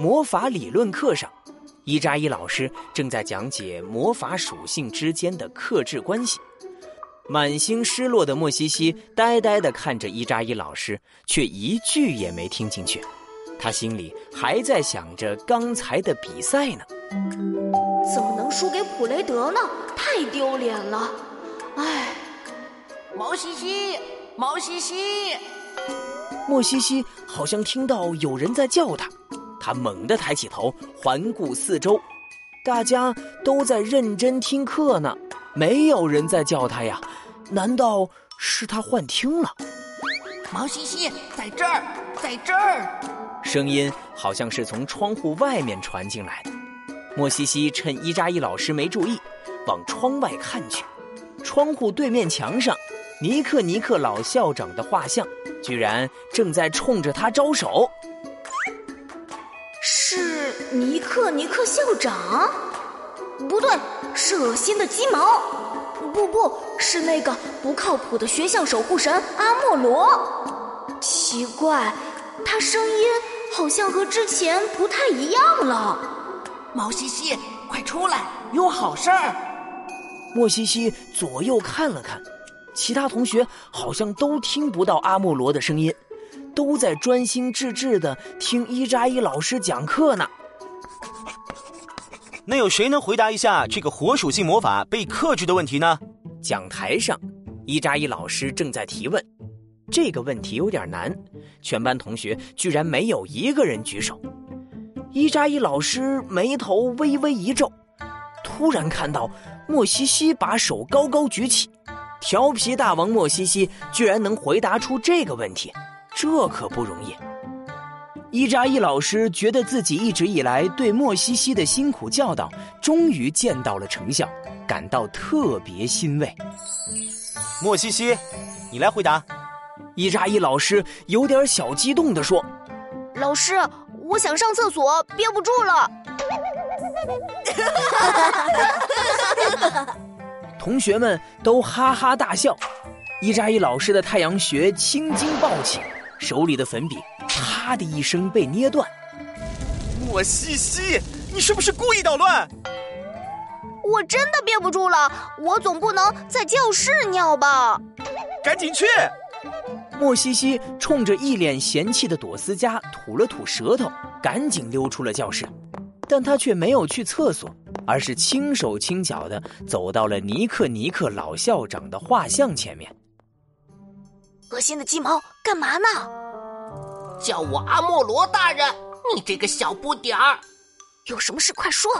魔法理论课上，伊扎伊老师正在讲解魔法属性之间的克制关系。满心失落的莫西西呆呆地看着伊扎伊老师，却一句也没听进去。他心里还在想着刚才的比赛呢。怎么能输给普雷德呢？太丢脸了！唉，毛西西，毛西西。莫西西好像听到有人在叫他，他猛地抬起头，环顾四周，大家都在认真听课呢，没有人在叫他呀？难道是他幻听了？毛西西在这儿，在这儿！声音好像是从窗户外面传进来的。莫西西趁伊扎伊老师没注意，往窗外看去，窗户对面墙上。尼克尼克老校长的画像，居然正在冲着他招手。是尼克尼克校长？不对，是恶心的鸡毛。不不，是那个不靠谱的学校守护神阿莫罗。奇怪，他声音好像和之前不太一样了。毛西西，快出来，有好事儿！莫西西左右看了看。其他同学好像都听不到阿莫罗的声音，都在专心致志的听伊扎伊老师讲课呢。那有谁能回答一下这个火属性魔法被克制的问题呢？讲台上，伊扎伊老师正在提问。这个问题有点难，全班同学居然没有一个人举手。伊扎伊老师眉头微微一皱，突然看到莫西西把手高高举起。调皮大王莫西西居然能回答出这个问题，这可不容易。伊扎伊老师觉得自己一直以来对莫西西的辛苦教导终于见到了成效，感到特别欣慰。莫西西，你来回答。伊扎伊老师有点小激动地说：“老师，我想上厕所，憋不住了。”同学们都哈哈大笑，伊扎伊老师的太阳穴青筋暴起，手里的粉笔啪的一声被捏断。莫西西，你是不是故意捣乱？我真的憋不住了，我总不能在教室尿吧？赶紧去！莫西西冲着一脸嫌弃的朵斯加吐了吐舌头，赶紧溜出了教室，但他却没有去厕所。而是轻手轻脚的走到了尼克尼克老校长的画像前面。恶心的鸡毛，干嘛呢？叫我阿莫罗大人，你这个小不点儿，有什么事快说。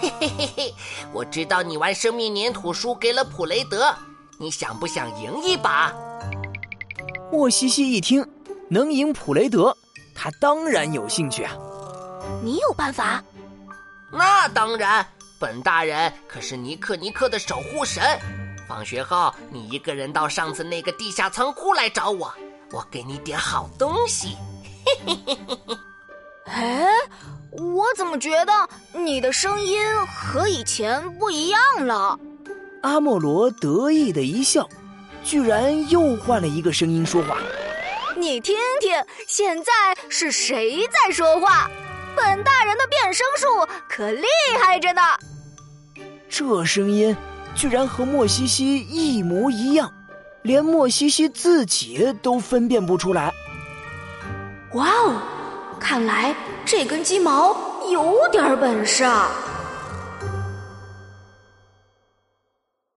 嘿嘿嘿嘿，我知道你玩生命粘土输给了普雷德，你想不想赢一把？莫西西一听能赢普雷德，他当然有兴趣啊。你有办法？那当然，本大人可是尼克尼克的守护神。放学后，你一个人到上次那个地下仓库来找我，我给你点好东西。嘿嘿嘿嘿嘿。哎，我怎么觉得你的声音和以前不一样了？阿莫罗得意的一笑，居然又换了一个声音说话。你听听，现在是谁在说话？本大人的变声术可厉害着呢！这声音居然和莫西西一模一样，连莫西西自己都分辨不出来。哇哦，看来这根鸡毛有点本事啊！